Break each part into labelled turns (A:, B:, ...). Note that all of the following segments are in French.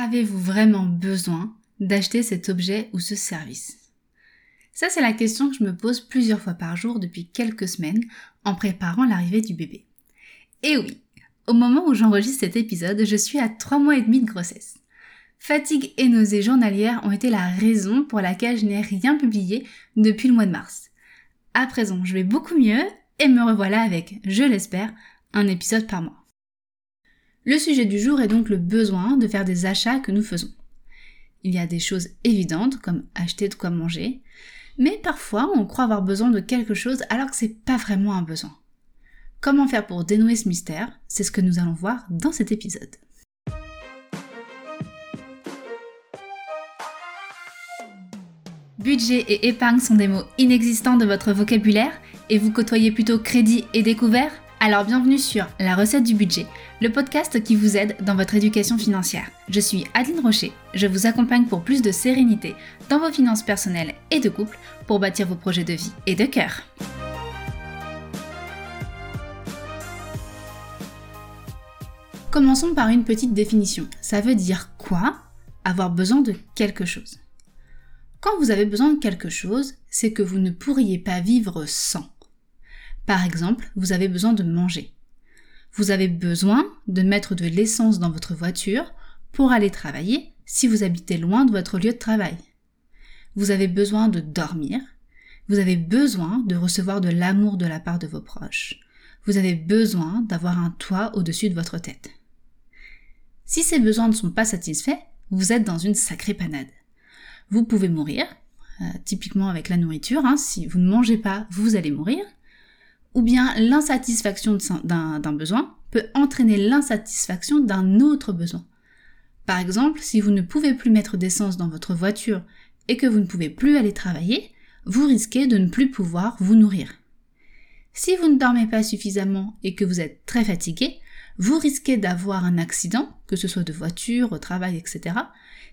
A: Avez-vous vraiment besoin d'acheter cet objet ou ce service? Ça, c'est la question que je me pose plusieurs fois par jour depuis quelques semaines en préparant l'arrivée du bébé. Et oui, au moment où j'enregistre cet épisode, je suis à 3 mois et demi de grossesse. Fatigue et nausées journalières ont été la raison pour laquelle je n'ai rien publié depuis le mois de mars. À présent, je vais beaucoup mieux et me revoilà avec, je l'espère, un épisode par mois. Le sujet du jour est donc le besoin de faire des achats que nous faisons. Il y a des choses évidentes comme acheter de quoi manger, mais parfois on croit avoir besoin de quelque chose alors que c'est pas vraiment un besoin. Comment faire pour dénouer ce mystère? C'est ce que nous allons voir dans cet épisode. Budget et épargne sont des mots inexistants de votre vocabulaire et vous côtoyez plutôt crédit et découvert? Alors bienvenue sur La recette du budget, le podcast qui vous aide dans votre éducation financière. Je suis Adeline Rocher, je vous accompagne pour plus de sérénité dans vos finances personnelles et de couple pour bâtir vos projets de vie et de cœur. Commençons par une petite définition. Ça veut dire quoi? Avoir besoin de quelque chose Quand vous avez besoin de quelque chose, c'est que vous ne pourriez pas vivre sans. Par exemple, vous avez besoin de manger. Vous avez besoin de mettre de l'essence dans votre voiture pour aller travailler si vous habitez loin de votre lieu de travail. Vous avez besoin de dormir. Vous avez besoin de recevoir de l'amour de la part de vos proches. Vous avez besoin d'avoir un toit au-dessus de votre tête. Si ces besoins ne sont pas satisfaits, vous êtes dans une sacrée panade. Vous pouvez mourir, euh, typiquement avec la nourriture, hein. si vous ne mangez pas, vous allez mourir ou bien l'insatisfaction d'un besoin peut entraîner l'insatisfaction d'un autre besoin. Par exemple, si vous ne pouvez plus mettre d'essence dans votre voiture et que vous ne pouvez plus aller travailler, vous risquez de ne plus pouvoir vous nourrir. Si vous ne dormez pas suffisamment et que vous êtes très fatigué, vous risquez d'avoir un accident, que ce soit de voiture, au travail, etc.,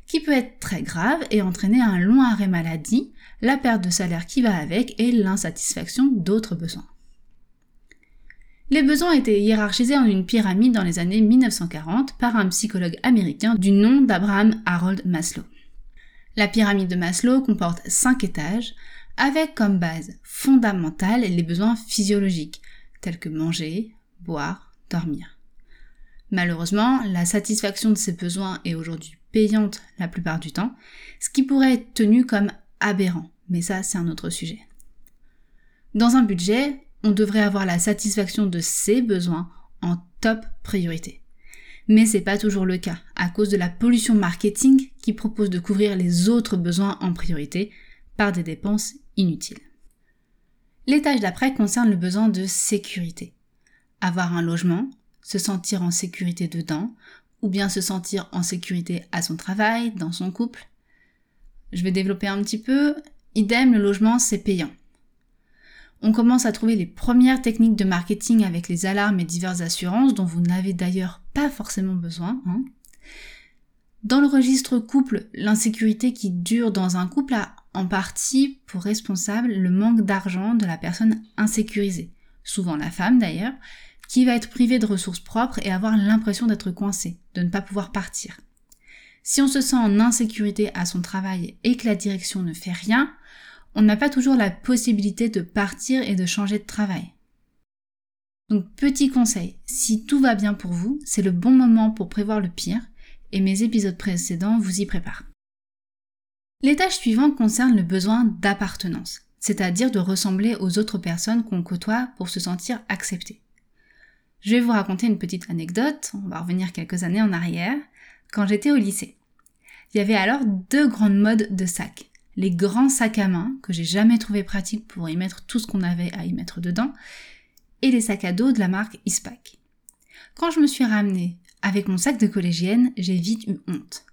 A: qui peut être très grave et entraîner un long arrêt maladie, la perte de salaire qui va avec et l'insatisfaction d'autres besoins. Les besoins étaient hiérarchisés en une pyramide dans les années 1940 par un psychologue américain du nom d'Abraham Harold Maslow. La pyramide de Maslow comporte cinq étages avec comme base fondamentale les besoins physiologiques tels que manger, boire, dormir. Malheureusement, la satisfaction de ces besoins est aujourd'hui payante la plupart du temps, ce qui pourrait être tenu comme aberrant, mais ça c'est un autre sujet. Dans un budget, on devrait avoir la satisfaction de ses besoins en top priorité. Mais c'est pas toujours le cas, à cause de la pollution marketing qui propose de couvrir les autres besoins en priorité par des dépenses inutiles. L'étage d'après concerne le besoin de sécurité. Avoir un logement, se sentir en sécurité dedans, ou bien se sentir en sécurité à son travail, dans son couple. Je vais développer un petit peu. Idem, le logement, c'est payant on commence à trouver les premières techniques de marketing avec les alarmes et diverses assurances dont vous n'avez d'ailleurs pas forcément besoin. Hein. Dans le registre couple, l'insécurité qui dure dans un couple a en partie pour responsable le manque d'argent de la personne insécurisée, souvent la femme d'ailleurs, qui va être privée de ressources propres et avoir l'impression d'être coincée, de ne pas pouvoir partir. Si on se sent en insécurité à son travail et que la direction ne fait rien, on n'a pas toujours la possibilité de partir et de changer de travail. Donc petit conseil, si tout va bien pour vous, c'est le bon moment pour prévoir le pire, et mes épisodes précédents vous y préparent. L'étage suivant concerne le besoin d'appartenance, c'est-à-dire de ressembler aux autres personnes qu'on côtoie pour se sentir accepté. Je vais vous raconter une petite anecdote, on va revenir quelques années en arrière, quand j'étais au lycée. Il y avait alors deux grandes modes de sacs les grands sacs à main, que j'ai jamais trouvé pratique pour y mettre tout ce qu'on avait à y mettre dedans, et les sacs à dos de la marque Ispac. Quand je me suis ramenée avec mon sac de collégienne, j'ai vite eu honte.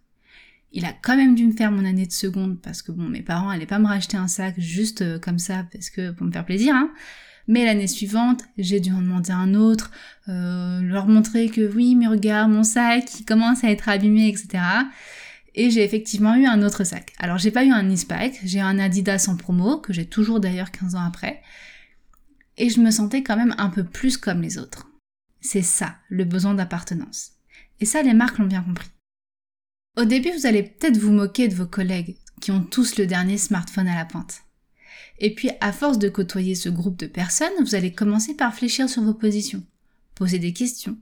A: Il a quand même dû me faire mon année de seconde parce que bon, mes parents allaient pas me racheter un sac juste euh, comme ça parce que pour me faire plaisir, hein. Mais l'année suivante, j'ai dû en demander un autre, euh, leur montrer que oui, mais regarde mon sac, il commence à être abîmé, etc. Et j'ai effectivement eu un autre sac. Alors j'ai pas eu un e j'ai un Adidas en promo, que j'ai toujours d'ailleurs 15 ans après. Et je me sentais quand même un peu plus comme les autres. C'est ça, le besoin d'appartenance. Et ça, les marques l'ont bien compris. Au début, vous allez peut-être vous moquer de vos collègues qui ont tous le dernier smartphone à la pointe. Et puis, à force de côtoyer ce groupe de personnes, vous allez commencer par fléchir sur vos positions, poser des questions,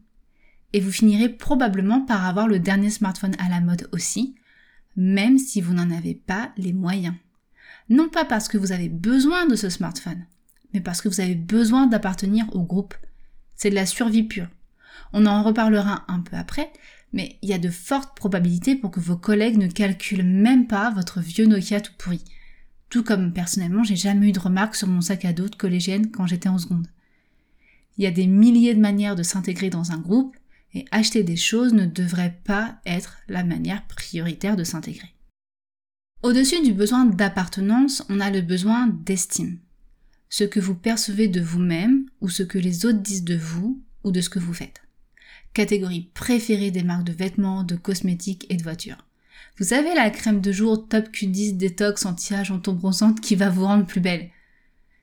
A: et vous finirez probablement par avoir le dernier smartphone à la mode aussi, même si vous n'en avez pas les moyens. Non pas parce que vous avez besoin de ce smartphone, mais parce que vous avez besoin d'appartenir au groupe. C'est de la survie pure. On en reparlera un peu après, mais il y a de fortes probabilités pour que vos collègues ne calculent même pas votre vieux Nokia tout pourri. Tout comme personnellement, j'ai jamais eu de remarques sur mon sac à dos de collégienne quand j'étais en seconde. Il y a des milliers de manières de s'intégrer dans un groupe, et acheter des choses ne devrait pas être la manière prioritaire de s'intégrer. Au-dessus du besoin d'appartenance, on a le besoin d'estime. Ce que vous percevez de vous-même ou ce que les autres disent de vous ou de ce que vous faites. Catégorie préférée des marques de vêtements, de cosmétiques et de voitures. Vous avez la crème de jour Top Q10 détox anti-âge en bronzante qui va vous rendre plus belle.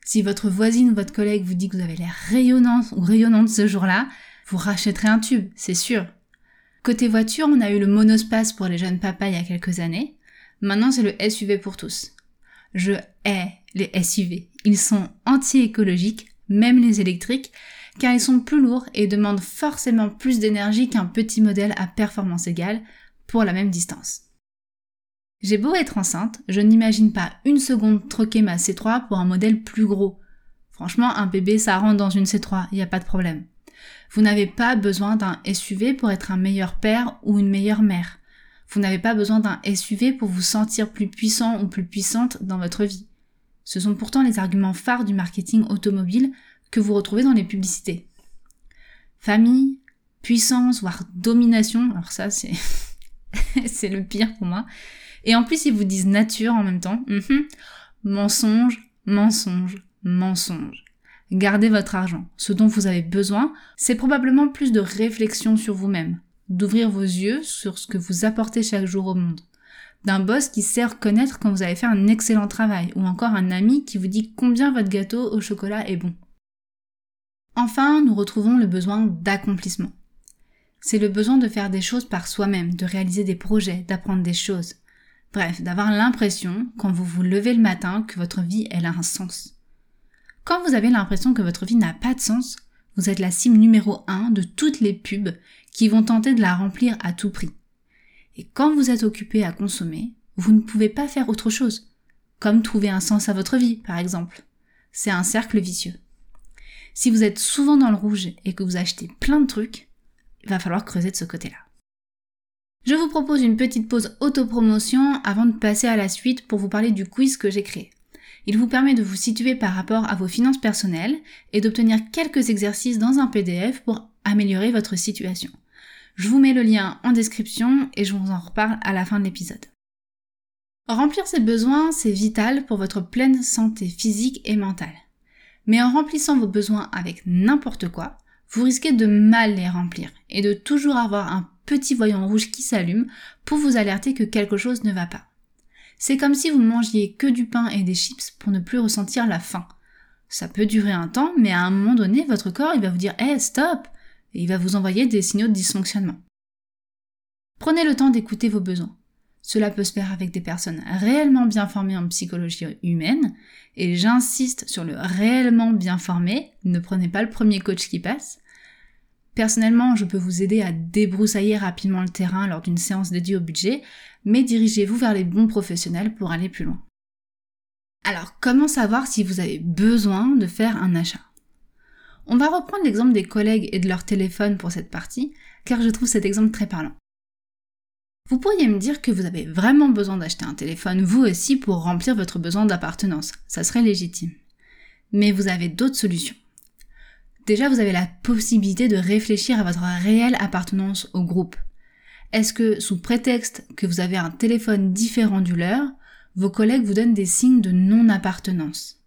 A: Si votre voisine ou votre collègue vous dit que vous avez l'air rayonnante ou rayonnante ce jour-là, vous rachèterez un tube, c'est sûr. Côté voiture, on a eu le monospace pour les jeunes papas il y a quelques années. Maintenant, c'est le SUV pour tous. Je hais les SUV. Ils sont anti-écologiques, même les électriques, car ils sont plus lourds et demandent forcément plus d'énergie qu'un petit modèle à performance égale pour la même distance. J'ai beau être enceinte, je n'imagine pas une seconde troquer ma C3 pour un modèle plus gros. Franchement, un bébé, ça rentre dans une C3, il n'y a pas de problème. Vous n'avez pas besoin d'un SUV pour être un meilleur père ou une meilleure mère. Vous n'avez pas besoin d'un SUV pour vous sentir plus puissant ou plus puissante dans votre vie. Ce sont pourtant les arguments phares du marketing automobile que vous retrouvez dans les publicités. Famille, puissance, voire domination, alors ça c'est c'est le pire pour moi. Et en plus ils vous disent nature en même temps. Mhm. Mensonge, mensonge, mensonge. Gardez votre argent. Ce dont vous avez besoin, c'est probablement plus de réflexion sur vous-même, d'ouvrir vos yeux sur ce que vous apportez chaque jour au monde, d'un boss qui sait reconnaître quand vous avez fait un excellent travail, ou encore un ami qui vous dit combien votre gâteau au chocolat est bon. Enfin, nous retrouvons le besoin d'accomplissement. C'est le besoin de faire des choses par soi-même, de réaliser des projets, d'apprendre des choses. Bref, d'avoir l'impression, quand vous vous levez le matin, que votre vie, elle a un sens. Quand vous avez l'impression que votre vie n'a pas de sens, vous êtes la cible numéro 1 de toutes les pubs qui vont tenter de la remplir à tout prix. Et quand vous êtes occupé à consommer, vous ne pouvez pas faire autre chose, comme trouver un sens à votre vie, par exemple. C'est un cercle vicieux. Si vous êtes souvent dans le rouge et que vous achetez plein de trucs, il va falloir creuser de ce côté-là. Je vous propose une petite pause autopromotion avant de passer à la suite pour vous parler du quiz que j'ai créé. Il vous permet de vous situer par rapport à vos finances personnelles et d'obtenir quelques exercices dans un PDF pour améliorer votre situation. Je vous mets le lien en description et je vous en reparle à la fin de l'épisode. Remplir ses besoins, c'est vital pour votre pleine santé physique et mentale. Mais en remplissant vos besoins avec n'importe quoi, vous risquez de mal les remplir et de toujours avoir un petit voyant rouge qui s'allume pour vous alerter que quelque chose ne va pas. C'est comme si vous mangiez que du pain et des chips pour ne plus ressentir la faim. Ça peut durer un temps, mais à un moment donné, votre corps, il va vous dire "Eh, stop!" et il va vous envoyer des signaux de dysfonctionnement. Prenez le temps d'écouter vos besoins. Cela peut se faire avec des personnes réellement bien formées en psychologie humaine, et j'insiste sur le réellement bien formé, ne prenez pas le premier coach qui passe. Personnellement, je peux vous aider à débroussailler rapidement le terrain lors d'une séance dédiée au budget, mais dirigez-vous vers les bons professionnels pour aller plus loin. Alors, comment savoir si vous avez besoin de faire un achat? On va reprendre l'exemple des collègues et de leur téléphone pour cette partie, car je trouve cet exemple très parlant. Vous pourriez me dire que vous avez vraiment besoin d'acheter un téléphone vous aussi pour remplir votre besoin d'appartenance. Ça serait légitime. Mais vous avez d'autres solutions. Déjà, vous avez la possibilité de réfléchir à votre réelle appartenance au groupe. Est-ce que, sous prétexte que vous avez un téléphone différent du leur, vos collègues vous donnent des signes de non-appartenance?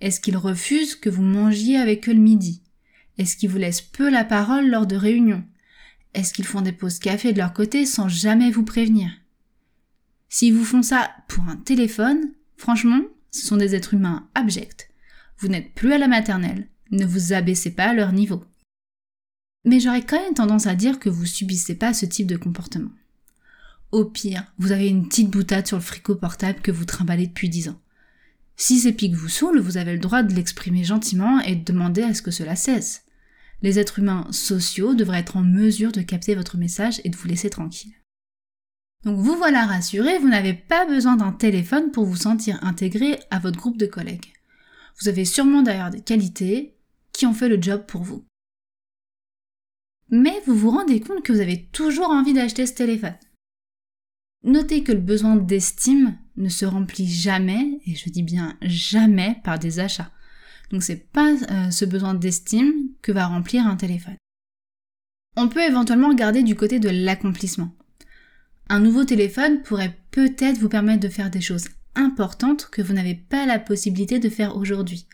A: Est-ce qu'ils refusent que vous mangiez avec eux le midi? Est-ce qu'ils vous laissent peu la parole lors de réunions? Est-ce qu'ils font des pauses café de leur côté sans jamais vous prévenir? S'ils vous font ça pour un téléphone, franchement, ce sont des êtres humains abjects. Vous n'êtes plus à la maternelle, ne vous abaissez pas à leur niveau. Mais j'aurais quand même tendance à dire que vous subissez pas ce type de comportement. Au pire, vous avez une petite boutade sur le frigo portable que vous trimballez depuis 10 ans. Si ces pics vous saoulent, vous avez le droit de l'exprimer gentiment et de demander à ce que cela cesse. Les êtres humains sociaux devraient être en mesure de capter votre message et de vous laisser tranquille. Donc vous voilà rassuré, vous n'avez pas besoin d'un téléphone pour vous sentir intégré à votre groupe de collègues. Vous avez sûrement d'ailleurs des qualités ont fait le job pour vous. Mais vous vous rendez compte que vous avez toujours envie d'acheter ce téléphone. Notez que le besoin d'estime ne se remplit jamais, et je dis bien jamais, par des achats. Donc c'est pas euh, ce besoin d'estime que va remplir un téléphone. On peut éventuellement regarder du côté de l'accomplissement. Un nouveau téléphone pourrait peut-être vous permettre de faire des choses importantes que vous n'avez pas la possibilité de faire aujourd'hui.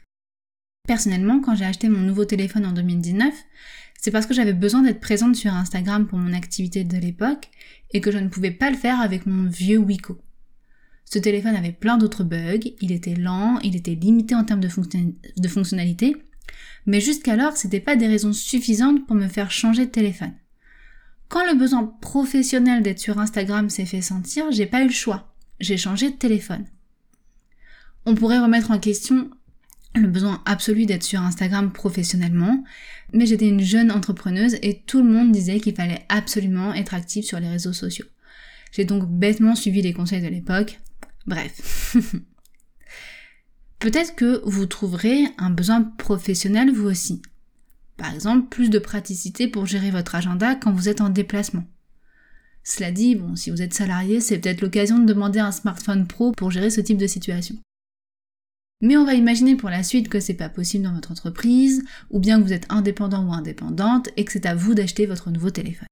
A: Personnellement, quand j'ai acheté mon nouveau téléphone en 2019, c'est parce que j'avais besoin d'être présente sur Instagram pour mon activité de l'époque et que je ne pouvais pas le faire avec mon vieux Wiko. Ce téléphone avait plein d'autres bugs, il était lent, il était limité en termes de, de fonctionnalité, mais jusqu'alors, c'était pas des raisons suffisantes pour me faire changer de téléphone. Quand le besoin professionnel d'être sur Instagram s'est fait sentir, j'ai pas eu le choix. J'ai changé de téléphone. On pourrait remettre en question le besoin absolu d'être sur Instagram professionnellement, mais j'étais une jeune entrepreneuse et tout le monde disait qu'il fallait absolument être active sur les réseaux sociaux. J'ai donc bêtement suivi les conseils de l'époque. Bref. Peut-être que vous trouverez un besoin professionnel vous aussi. Par exemple, plus de praticité pour gérer votre agenda quand vous êtes en déplacement. Cela dit, bon, si vous êtes salarié, c'est peut-être l'occasion de demander un smartphone pro pour gérer ce type de situation. Mais on va imaginer pour la suite que c'est pas possible dans votre entreprise, ou bien que vous êtes indépendant ou indépendante et que c'est à vous d'acheter votre nouveau téléphone.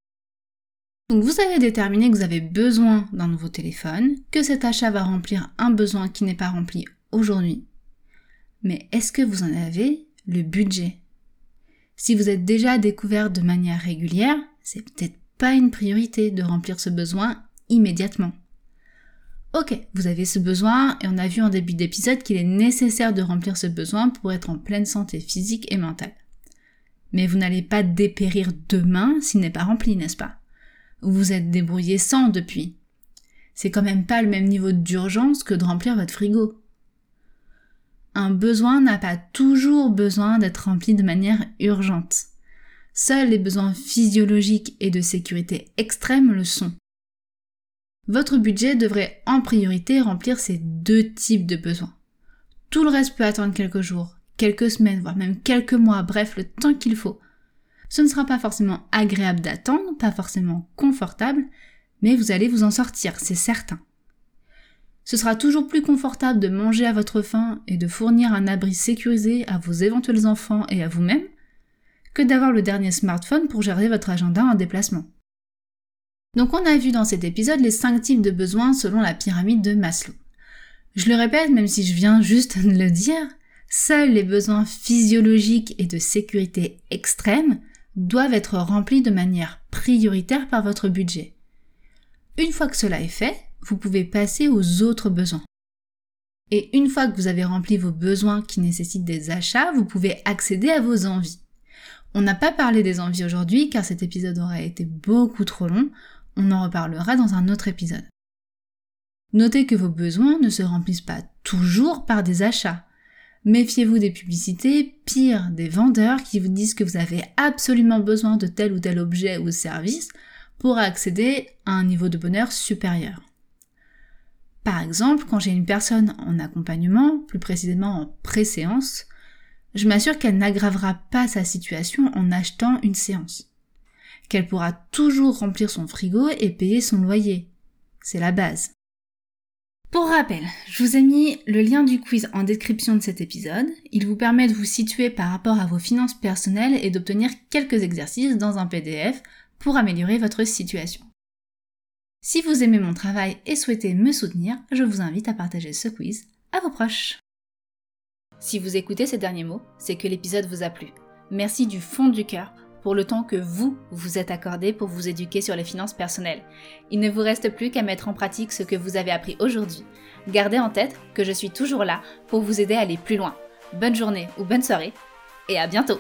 A: Donc vous avez déterminé que vous avez besoin d'un nouveau téléphone, que cet achat va remplir un besoin qui n'est pas rempli aujourd'hui. Mais est-ce que vous en avez le budget? Si vous êtes déjà découvert de manière régulière, c'est peut-être pas une priorité de remplir ce besoin immédiatement. Ok, vous avez ce besoin et on a vu en début d'épisode qu'il est nécessaire de remplir ce besoin pour être en pleine santé physique et mentale. Mais vous n'allez pas dépérir demain s'il n'est pas rempli, n'est-ce pas? Vous vous êtes débrouillé sans depuis. C'est quand même pas le même niveau d'urgence que de remplir votre frigo. Un besoin n'a pas toujours besoin d'être rempli de manière urgente. Seuls les besoins physiologiques et de sécurité extrême le sont. Votre budget devrait en priorité remplir ces deux types de besoins. Tout le reste peut attendre quelques jours, quelques semaines, voire même quelques mois, bref, le temps qu'il faut. Ce ne sera pas forcément agréable d'attendre, pas forcément confortable, mais vous allez vous en sortir, c'est certain. Ce sera toujours plus confortable de manger à votre faim et de fournir un abri sécurisé à vos éventuels enfants et à vous-même que d'avoir le dernier smartphone pour gérer votre agenda en déplacement. Donc on a vu dans cet épisode les 5 types de besoins selon la pyramide de Maslow. Je le répète, même si je viens juste de le dire, seuls les besoins physiologiques et de sécurité extrême doivent être remplis de manière prioritaire par votre budget. Une fois que cela est fait, vous pouvez passer aux autres besoins. Et une fois que vous avez rempli vos besoins qui nécessitent des achats, vous pouvez accéder à vos envies. On n'a pas parlé des envies aujourd'hui car cet épisode aurait été beaucoup trop long. On en reparlera dans un autre épisode. Notez que vos besoins ne se remplissent pas toujours par des achats. Méfiez-vous des publicités, pire des vendeurs qui vous disent que vous avez absolument besoin de tel ou tel objet ou service pour accéder à un niveau de bonheur supérieur. Par exemple, quand j'ai une personne en accompagnement, plus précisément en préséance, je m'assure qu'elle n'aggravera pas sa situation en achetant une séance qu'elle pourra toujours remplir son frigo et payer son loyer. C'est la base. Pour rappel, je vous ai mis le lien du quiz en description de cet épisode. Il vous permet de vous situer par rapport à vos finances personnelles et d'obtenir quelques exercices dans un PDF pour améliorer votre situation. Si vous aimez mon travail et souhaitez me soutenir, je vous invite à partager ce quiz à vos proches. Si vous écoutez ces derniers mots, c'est que l'épisode vous a plu. Merci du fond du cœur pour le temps que vous vous êtes accordé pour vous éduquer sur les finances personnelles. Il ne vous reste plus qu'à mettre en pratique ce que vous avez appris aujourd'hui. Gardez en tête que je suis toujours là pour vous aider à aller plus loin. Bonne journée ou bonne soirée et à bientôt